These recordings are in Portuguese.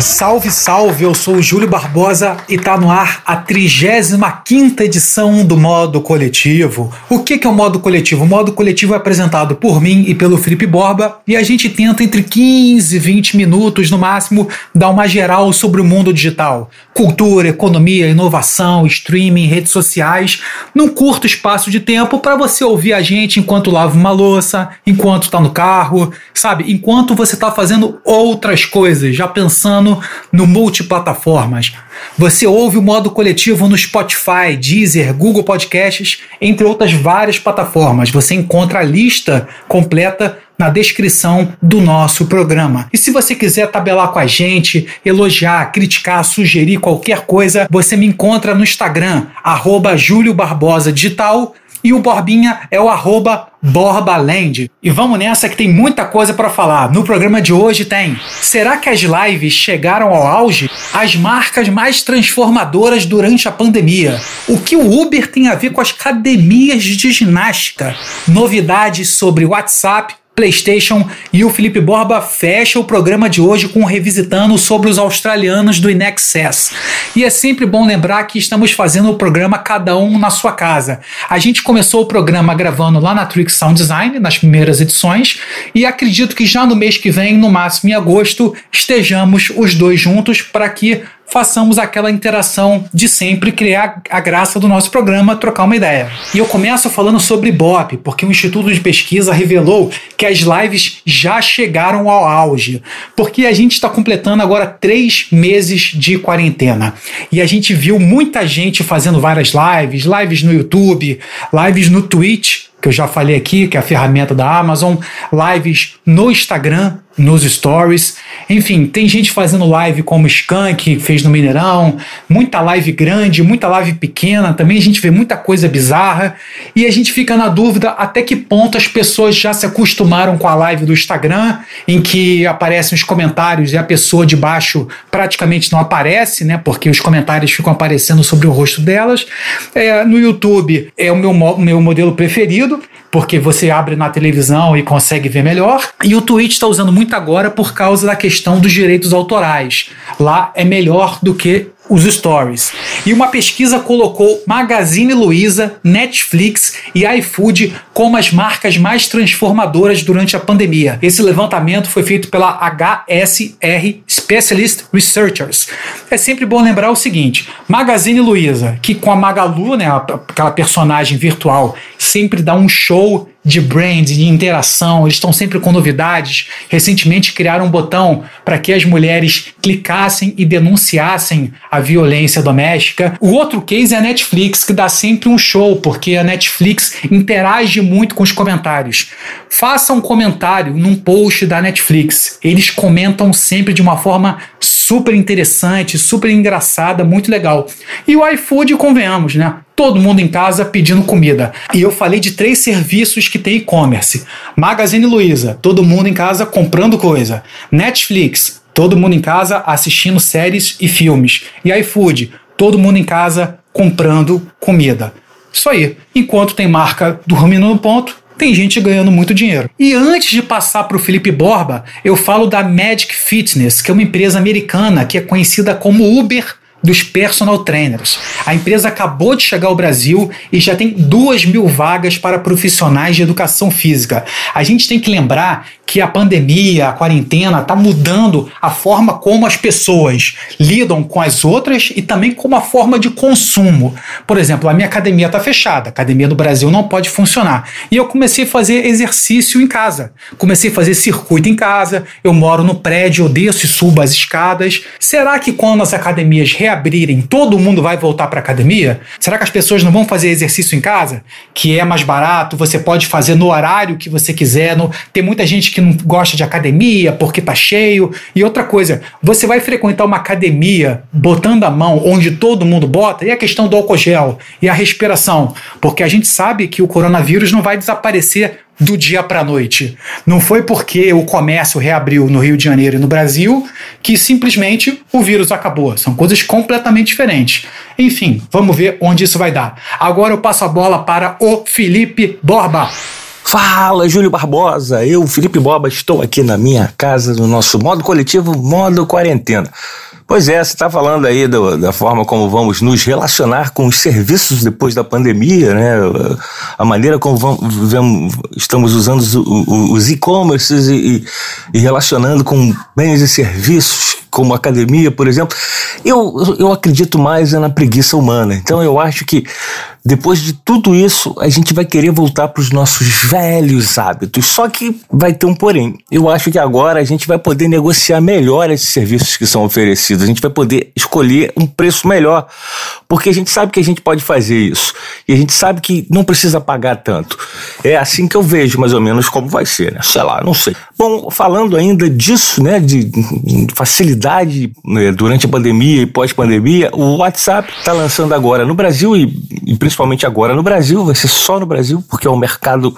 Salve, salve! Eu sou o Júlio Barbosa e tá no ar a 35 edição do Modo Coletivo. O que, que é o Modo Coletivo? O Modo Coletivo é apresentado por mim e pelo Felipe Borba e a gente tenta entre 15 e 20 minutos no máximo dar uma geral sobre o mundo digital. Cultura, economia, inovação, streaming, redes sociais, num curto espaço de tempo para você ouvir a gente enquanto lava uma louça, enquanto tá no carro, sabe? Enquanto você tá fazendo outras coisas já pensando no multiplataformas. Você ouve o modo coletivo no Spotify, Deezer, Google Podcasts, entre outras várias plataformas. Você encontra a lista completa na descrição do nosso programa. E se você quiser tabelar com a gente, elogiar, criticar, sugerir qualquer coisa, você me encontra no Instagram, arroba Digital e o Borbinha é o arroba Borbaland. E vamos nessa que tem muita coisa para falar. No programa de hoje tem: será que as lives chegaram ao auge? As marcas mais transformadoras durante a pandemia. O que o Uber tem a ver com as academias de ginástica? Novidades sobre WhatsApp PlayStation e o Felipe Borba fecha o programa de hoje com um revisitando sobre os australianos do Inexcess. E é sempre bom lembrar que estamos fazendo o programa cada um na sua casa. A gente começou o programa gravando lá na Trick Sound Design, nas primeiras edições, e acredito que já no mês que vem, no máximo em agosto, estejamos os dois juntos para que façamos aquela interação de sempre, criar a graça do nosso programa, trocar uma ideia. E eu começo falando sobre BOP, porque o Instituto de Pesquisa revelou que as lives já chegaram ao auge, porque a gente está completando agora três meses de quarentena. E a gente viu muita gente fazendo várias lives, lives no YouTube, lives no Twitch, que eu já falei aqui, que é a ferramenta da Amazon, lives no Instagram, nos stories. Enfim, tem gente fazendo live como Skank, fez no Mineirão, muita live grande, muita live pequena, também a gente vê muita coisa bizarra e a gente fica na dúvida até que ponto as pessoas já se acostumaram com a live do Instagram, em que aparecem os comentários e a pessoa de baixo praticamente não aparece, né? Porque os comentários ficam aparecendo sobre o rosto delas. É, no YouTube é o meu, meu modelo preferido porque você abre na televisão e consegue ver melhor. E o Twitch está usando muito agora por causa da questão dos direitos autorais. Lá é melhor do que os stories. E uma pesquisa colocou Magazine Luiza, Netflix e iFood como as marcas mais transformadoras durante a pandemia. Esse levantamento foi feito pela HSR Specialist Researchers. É sempre bom lembrar o seguinte: Magazine Luiza, que com a Magalu, né, aquela personagem virtual, sempre dá um show de brand, de interação, eles estão sempre com novidades. Recentemente criaram um botão para que as mulheres clicassem e denunciassem a violência doméstica. O outro case é a Netflix, que dá sempre um show, porque a Netflix interage muito com os comentários. Faça um comentário num post da Netflix. Eles comentam sempre de uma forma super interessante, super engraçada, muito legal. E o iFood, convenhamos, né? Todo mundo em casa pedindo comida. E eu falei de três serviços que tem e-commerce: Magazine Luiza, todo mundo em casa comprando coisa. Netflix, todo mundo em casa assistindo séries e filmes. E iFood, todo mundo em casa comprando comida. Isso aí. Enquanto tem marca dormindo no ponto, tem gente ganhando muito dinheiro. E antes de passar para o Felipe Borba, eu falo da Magic Fitness, que é uma empresa americana que é conhecida como Uber dos personal trainers. A empresa acabou de chegar ao Brasil e já tem duas mil vagas para profissionais de educação física. A gente tem que lembrar que a pandemia, a quarentena, está mudando a forma como as pessoas lidam com as outras e também como a forma de consumo. Por exemplo, a minha academia está fechada, a academia do Brasil não pode funcionar. E eu comecei a fazer exercício em casa. Comecei a fazer circuito em casa, eu moro no prédio, eu desço e subo as escadas. Será que quando as academias reabrirem, todo mundo vai voltar para a academia? Será que as pessoas não vão fazer exercício em casa? Que é mais barato, você pode fazer no horário que você quiser. No... Tem muita gente que que não gosta de academia porque tá cheio. E outra coisa, você vai frequentar uma academia botando a mão onde todo mundo bota, e a questão do álcool gel e a respiração, porque a gente sabe que o coronavírus não vai desaparecer do dia para a noite. Não foi porque o comércio reabriu no Rio de Janeiro e no Brasil que simplesmente o vírus acabou. São coisas completamente diferentes. Enfim, vamos ver onde isso vai dar. Agora eu passo a bola para o Felipe Borba. Fala, Júlio Barbosa. Eu, Felipe Borba, estou aqui na minha casa, no nosso modo coletivo, modo quarentena. Pois é, você está falando aí do, da forma como vamos nos relacionar com os serviços depois da pandemia, né? A maneira como vamos, estamos usando os, os e-commerces e, e relacionando com bens e serviços, como academia, por exemplo. Eu, eu acredito mais na preguiça humana. Então eu acho que depois de tudo isso, a gente vai querer voltar para os nossos velhos hábitos. Só que vai ter um porém. Eu acho que agora a gente vai poder negociar melhor esses serviços que são oferecidos. A gente vai poder escolher um preço melhor. Porque a gente sabe que a gente pode fazer isso. E a gente sabe que não precisa pagar tanto. É assim que eu vejo mais ou menos como vai ser, né? Sei lá, não sei. Bom, falando ainda disso, né, de facilidade né, durante a pandemia e pós-pandemia, o WhatsApp está lançando agora no Brasil e, e principalmente agora no Brasil, vai ser só no Brasil, porque é o mercado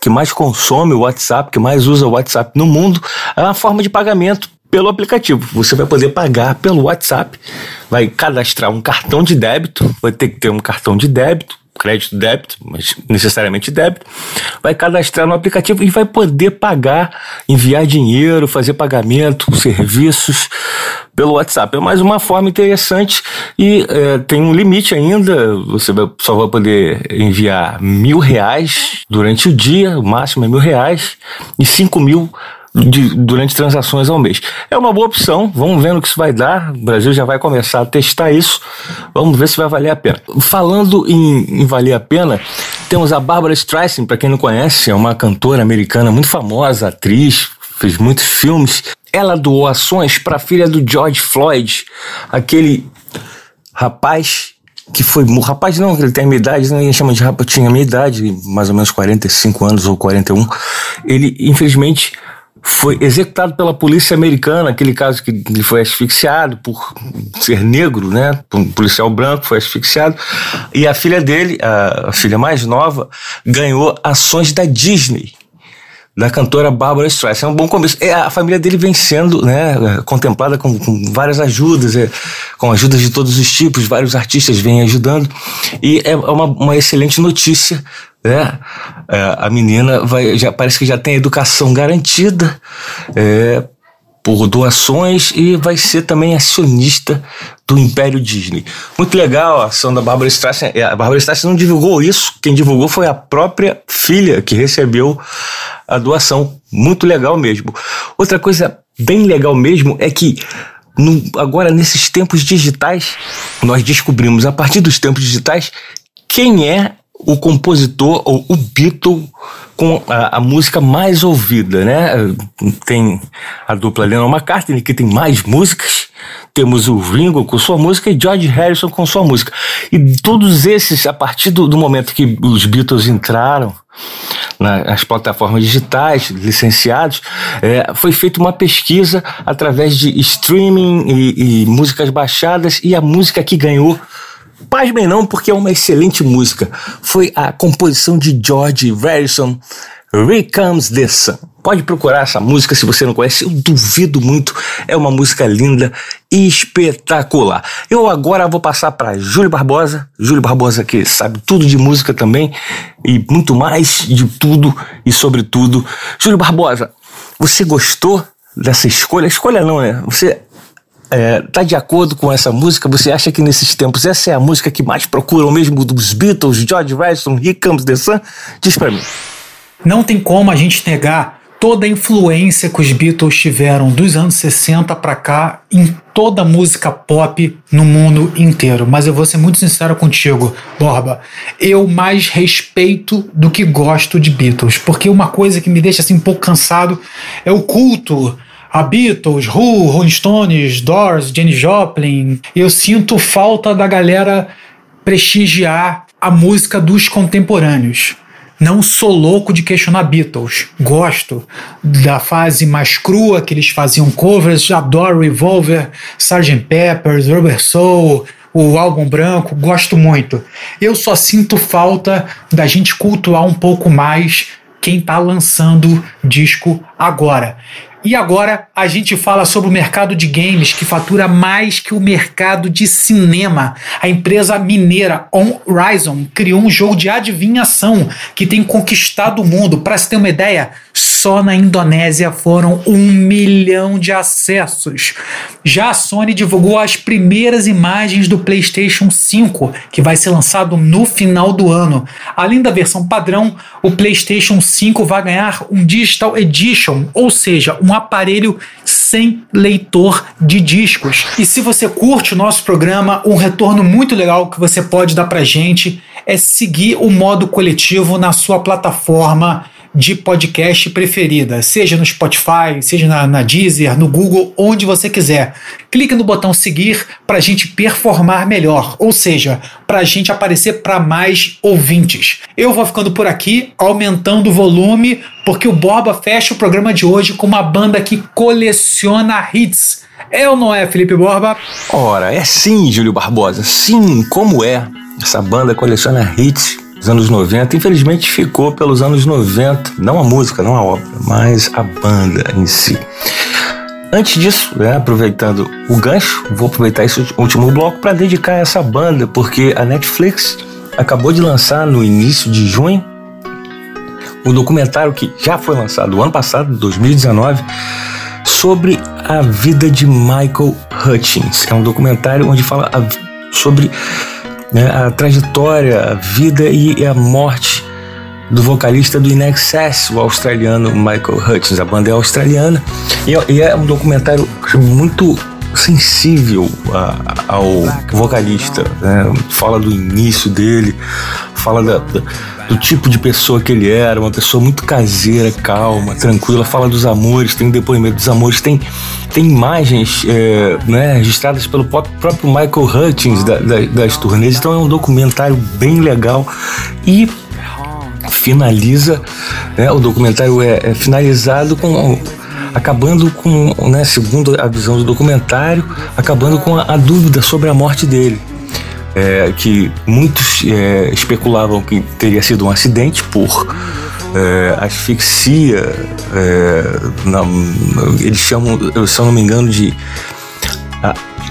que mais consome o WhatsApp, que mais usa o WhatsApp no mundo, é uma forma de pagamento pelo aplicativo. Você vai poder pagar pelo WhatsApp, vai cadastrar um cartão de débito, vai ter que ter um cartão de débito, crédito, débito, mas necessariamente débito, vai cadastrar no aplicativo e vai poder pagar, enviar dinheiro, fazer pagamento, serviços pelo WhatsApp. É mais uma forma interessante e é, tem um limite ainda. Você só vai poder enviar mil reais durante o dia, o máximo é mil reais, e cinco mil de, durante transações ao mês. É uma boa opção, vamos ver no que isso vai dar. O Brasil já vai começar a testar isso, vamos ver se vai valer a pena. Falando em, em valer a pena, temos a Barbara Streisand, para quem não conhece, é uma cantora americana muito famosa, atriz, fez muitos filmes. Ela doou ações para a filha do George Floyd, aquele rapaz que foi. Rapaz, não, ele tem a minha idade, ninguém chama de rapaz, tinha a minha idade, mais ou menos 45 anos ou 41. Ele, infelizmente, foi executado pela polícia americana, aquele caso que ele foi asfixiado por ser negro, né? Um policial branco foi asfixiado. E a filha dele, a filha mais nova, ganhou ações da Disney da cantora Barbara Streisand. É um bom começo. É, a família dele vem sendo né, contemplada com, com várias ajudas, é, com ajudas de todos os tipos, vários artistas vêm ajudando. E é uma, uma excelente notícia. Né? É, a menina vai, já, parece que já tem educação garantida. É, por doações e vai ser também acionista do Império Disney. Muito legal a ação da Barbara Streisand. É, a Barbara Streisand não divulgou isso, quem divulgou foi a própria filha que recebeu a doação. Muito legal mesmo. Outra coisa bem legal mesmo é que no, agora nesses tempos digitais nós descobrimos a partir dos tempos digitais quem é o compositor ou o Beatle com a, a, música mais ouvida, né? Tem a dupla Lennon McCartney que tem mais músicas, temos o Ringo com sua música e George Harrison com sua música. E todos esses, a partir do, do momento que os Beatles entraram nas plataformas digitais, licenciados, é, foi feita uma pesquisa através de streaming e, e músicas baixadas e a música que ganhou Pasmem não, porque é uma excelente música. Foi a composição de George Harrison, Here Comes the Sun. Pode procurar essa música se você não conhece, eu duvido muito. É uma música linda e espetacular. Eu agora vou passar para Júlio Barbosa. Júlio Barbosa que sabe tudo de música também e muito mais de tudo e sobre tudo. Júlio Barbosa, você gostou dessa escolha? Escolha não, né? Você é, tá de acordo com essa música? Você acha que nesses tempos essa é a música que mais procuram mesmo dos Beatles, George Harrison, Here Comes the Sun? Diz pra mim. Não tem como a gente negar toda a influência que os Beatles tiveram dos anos 60 para cá em toda a música pop no mundo inteiro. Mas eu vou ser muito sincero contigo, Borba. Eu mais respeito do que gosto de Beatles, porque uma coisa que me deixa assim um pouco cansado é o culto a Beatles, Who, Rolling Stones, Doors, Jenny Joplin. Eu sinto falta da galera prestigiar a música dos contemporâneos. Não sou louco de questionar Beatles. Gosto da fase mais crua que eles faziam covers, adoro Revolver, Sgt. Peppers, Rubber Soul, o álbum branco, gosto muito. Eu só sinto falta da gente cultuar um pouco mais quem está lançando disco agora. E agora a gente fala sobre o mercado de games que fatura mais que o mercado de cinema. A empresa mineira On Horizon criou um jogo de adivinhação que tem conquistado o mundo. Para se ter uma ideia, só na Indonésia foram um milhão de acessos. Já a Sony divulgou as primeiras imagens do PlayStation 5, que vai ser lançado no final do ano. Além da versão padrão, o PlayStation 5 vai ganhar um Digital Edition, ou seja, um aparelho sem leitor de discos. E se você curte o nosso programa, um retorno muito legal que você pode dar pra gente é seguir o modo coletivo na sua plataforma de podcast preferida, seja no Spotify, seja na, na Deezer, no Google, onde você quiser. Clique no botão seguir para a gente performar melhor, ou seja, para a gente aparecer para mais ouvintes. Eu vou ficando por aqui, aumentando o volume, porque o Borba fecha o programa de hoje com uma banda que coleciona hits. É ou não é, Felipe Borba? Ora, é sim, Júlio Barbosa. Sim, como é? Essa banda coleciona hits dos anos 90. Infelizmente ficou pelos anos 90, não a música, não a obra, mas a banda em si. Antes disso, né, aproveitando o gancho, vou aproveitar esse último bloco para dedicar essa banda, porque a Netflix acabou de lançar no início de junho o documentário que já foi lançado ano passado, 2019, sobre a vida de Michael Hutchins. É um documentário onde fala sobre né, a trajetória, a vida e a morte do vocalista do In Excess, o australiano Michael Hutchins. A banda é australiana e é, é um documentário muito sensível a, ao vocalista. Né? Fala do início dele, fala da, da do tipo de pessoa que ele era, uma pessoa muito caseira, calma, tranquila, fala dos amores, tem depoimento dos amores, tem, tem imagens é, né, registradas pelo próprio Michael Hutchins da, da, das turnês, então é um documentário bem legal e finaliza, né, o documentário é, é finalizado com acabando com, né, segundo a visão do documentário, acabando com a, a dúvida sobre a morte dele é, que muitos é, especulavam que teria sido um acidente por é, asfixia, é, na, eles chamam, se eu não me engano, de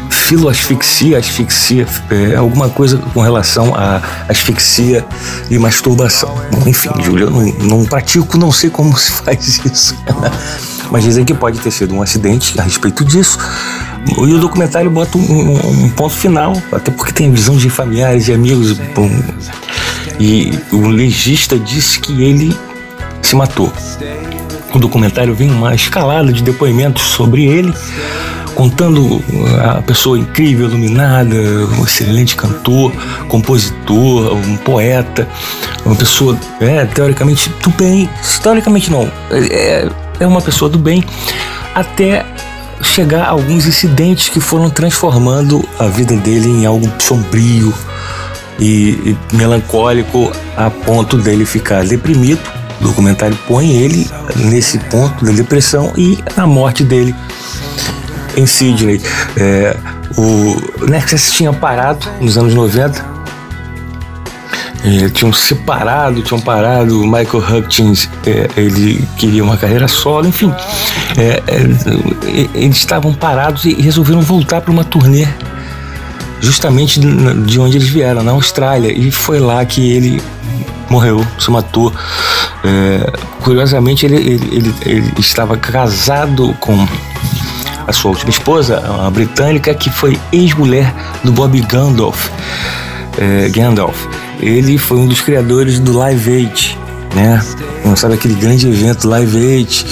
filoasfixia, asfixia, é, alguma coisa com relação a asfixia e masturbação. Enfim, Júlio, eu não, não pratico, não sei como se faz isso. Mas dizem que pode ter sido um acidente a respeito disso. E o documentário bota um, um, ponto final, até porque tem visão de familiares e amigos. E o legista disse que ele se matou. O documentário vem uma escalada de depoimentos sobre ele, contando a pessoa incrível, iluminada, um excelente cantor, compositor, um poeta, uma pessoa é, teoricamente do bem, teoricamente não, é, é uma pessoa do bem, até chegar a alguns incidentes que foram transformando a vida dele em algo sombrio e, e melancólico a ponto dele ficar deprimido. O documentário põe ele nesse ponto da depressão e a morte dele em Sydney. É, o Nexus tinha parado nos anos 90 tinham separado, tinham parado. O Michael Hutchins, é, ele queria uma carreira solo, enfim. É, é eles estavam parados e resolveram voltar para uma turnê, justamente de onde eles vieram, na Austrália. E foi lá que ele morreu, se matou. É, curiosamente, ele, ele, ele, ele estava casado com a sua última esposa, uma britânica, que foi ex-mulher do Bob Gandalf. É, Gandalf ele foi um dos criadores do Live Aid, né? Não sabe aquele grande evento Live Aid,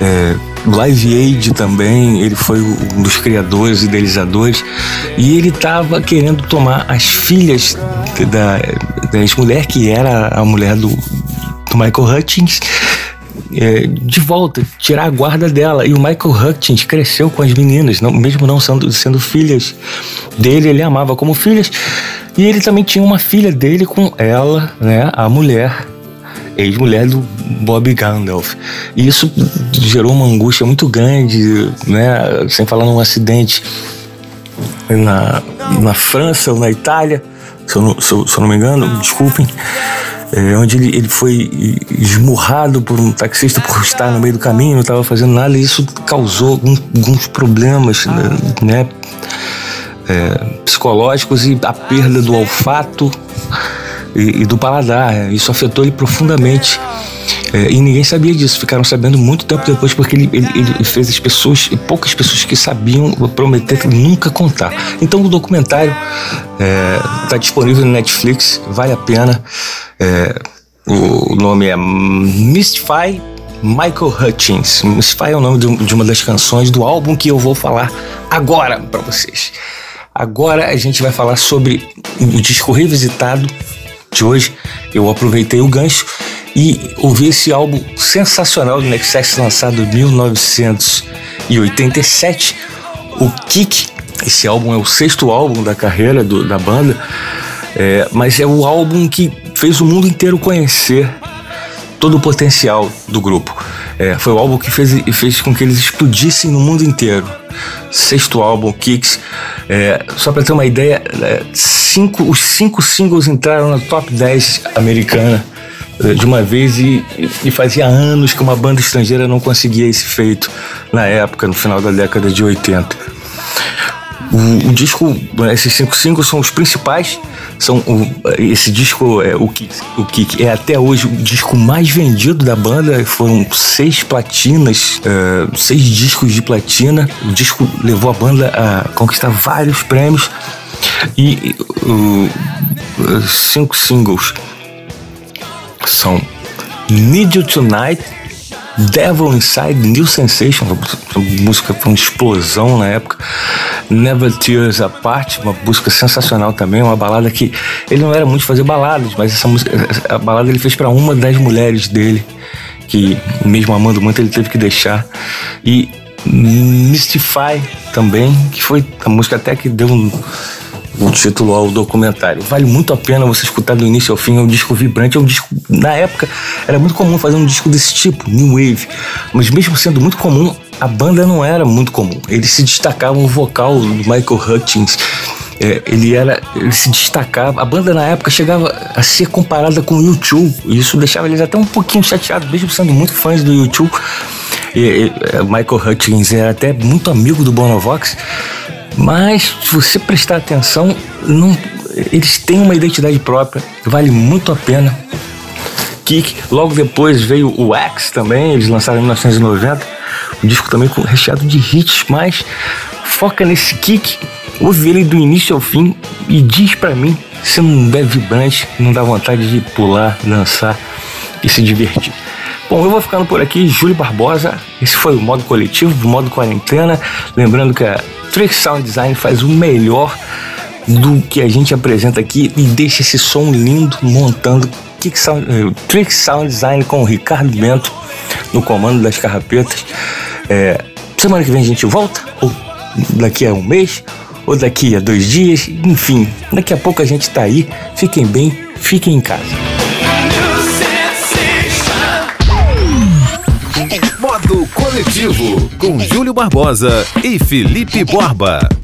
é, Live Aid também, ele foi um dos criadores, idealizadores, e ele estava querendo tomar as filhas da, da ex-mulher, que era a mulher do, do Michael Hutchins, é, de volta, tirar a guarda dela. E o Michael Hutchins cresceu com as meninas, não, mesmo não sendo, sendo filhas dele, ele amava como filhas. E ele também tinha uma filha dele com ela, né, a mulher, ex-mulher do Bob Gandalf. E isso gerou uma angústia muito grande, né, sem falar num acidente na, na França ou na Itália, se eu, não, se eu, se eu não me engano, desculpem. é, onde ele, ele foi esmurrado por um taxista por estar no meio do caminho, não estava fazendo nada, e isso causou alguns, problemas, né? É, psicológicos e a perda do olfato e, e do paladar. Isso afetou ele profundamente. É, e ninguém sabia disso, ficaram sabendo muito tempo depois, porque ele, ele, ele fez as pessoas, poucas pessoas que sabiam prometer nunca contar. Então o documentário está é, disponível no Netflix, vale a pena. É, o nome é Mystify Michael Hutchins. Mystify é o nome de uma das canções do álbum que eu vou falar agora para vocês. Agora a gente vai falar sobre o disco revisitado de hoje. Eu aproveitei o gancho e ouvi esse álbum sensacional do Nexus lançado em 1987, o Kick. Esse álbum é o sexto álbum da carreira do, da banda, é, mas é o álbum que fez o mundo inteiro conhecer todo o potencial do grupo. É, foi o álbum que fez, fez com que eles explodissem no mundo inteiro. Sexto álbum, Kicks. É, só para ter uma ideia, é, cinco, os cinco singles entraram na top 10 americana é, de uma vez e, e, fazia anos que uma banda estrangeira não conseguia esse feito na época, no final da década de 80. O, o disco, esses cinco singles são os principais. São o, esse disco, é, o, que, o que é até hoje o disco mais vendido da banda. Foram seis platinas, é, seis discos de platina. O disco levou a banda a conquistar vários prêmios. E os cinco singles são Need You Tonight, Devil Inside, New Sensation, a música foi uma explosão na época. Never Tears Apart, uma música sensacional também, uma balada que ele não era muito fazer baladas, mas essa música, a balada ele fez para uma das mulheres dele, que mesmo amando muito ele teve que deixar. E Mystify também, que foi a música até que deu um o título ao documentário. Vale muito a pena você escutar do início ao fim. É um disco vibrante, é um disco. Na época era muito comum fazer um disco desse tipo, New Wave. Mas mesmo sendo muito comum, a banda não era muito comum. Eles se destacavam o vocal do Michael Hutchins. É, ele era, ele se destacava. A banda na época chegava a ser comparada com o YouTube. E isso deixava eles até um pouquinho chateados, mesmo sendo muito fãs do YouTube. E, e, é, Michael Hutchins era até muito amigo do Bonovox. Mas, se você prestar atenção, não, eles têm uma identidade própria, vale muito a pena. Kick, logo depois veio o X também, eles lançaram em 1990, um disco também recheado de hits, mas foca nesse Kick, ouve ele do início ao fim e diz para mim se não é vibrante, não dá vontade de pular, dançar e se divertir. Bom, eu vou ficando por aqui, Júlio Barbosa. Esse foi o modo coletivo, o modo quarentena. Lembrando que a Trick Sound Design faz o melhor do que a gente apresenta aqui e deixa esse som lindo montando Trick Sound, eh, Trick Sound Design com o Ricardo Bento no comando das carrapetas. É, semana que vem a gente volta, ou daqui a um mês, ou daqui a dois dias, enfim, daqui a pouco a gente está aí. Fiquem bem, fiquem em casa. Modo Coletivo, com Júlio Barbosa e Felipe Borba.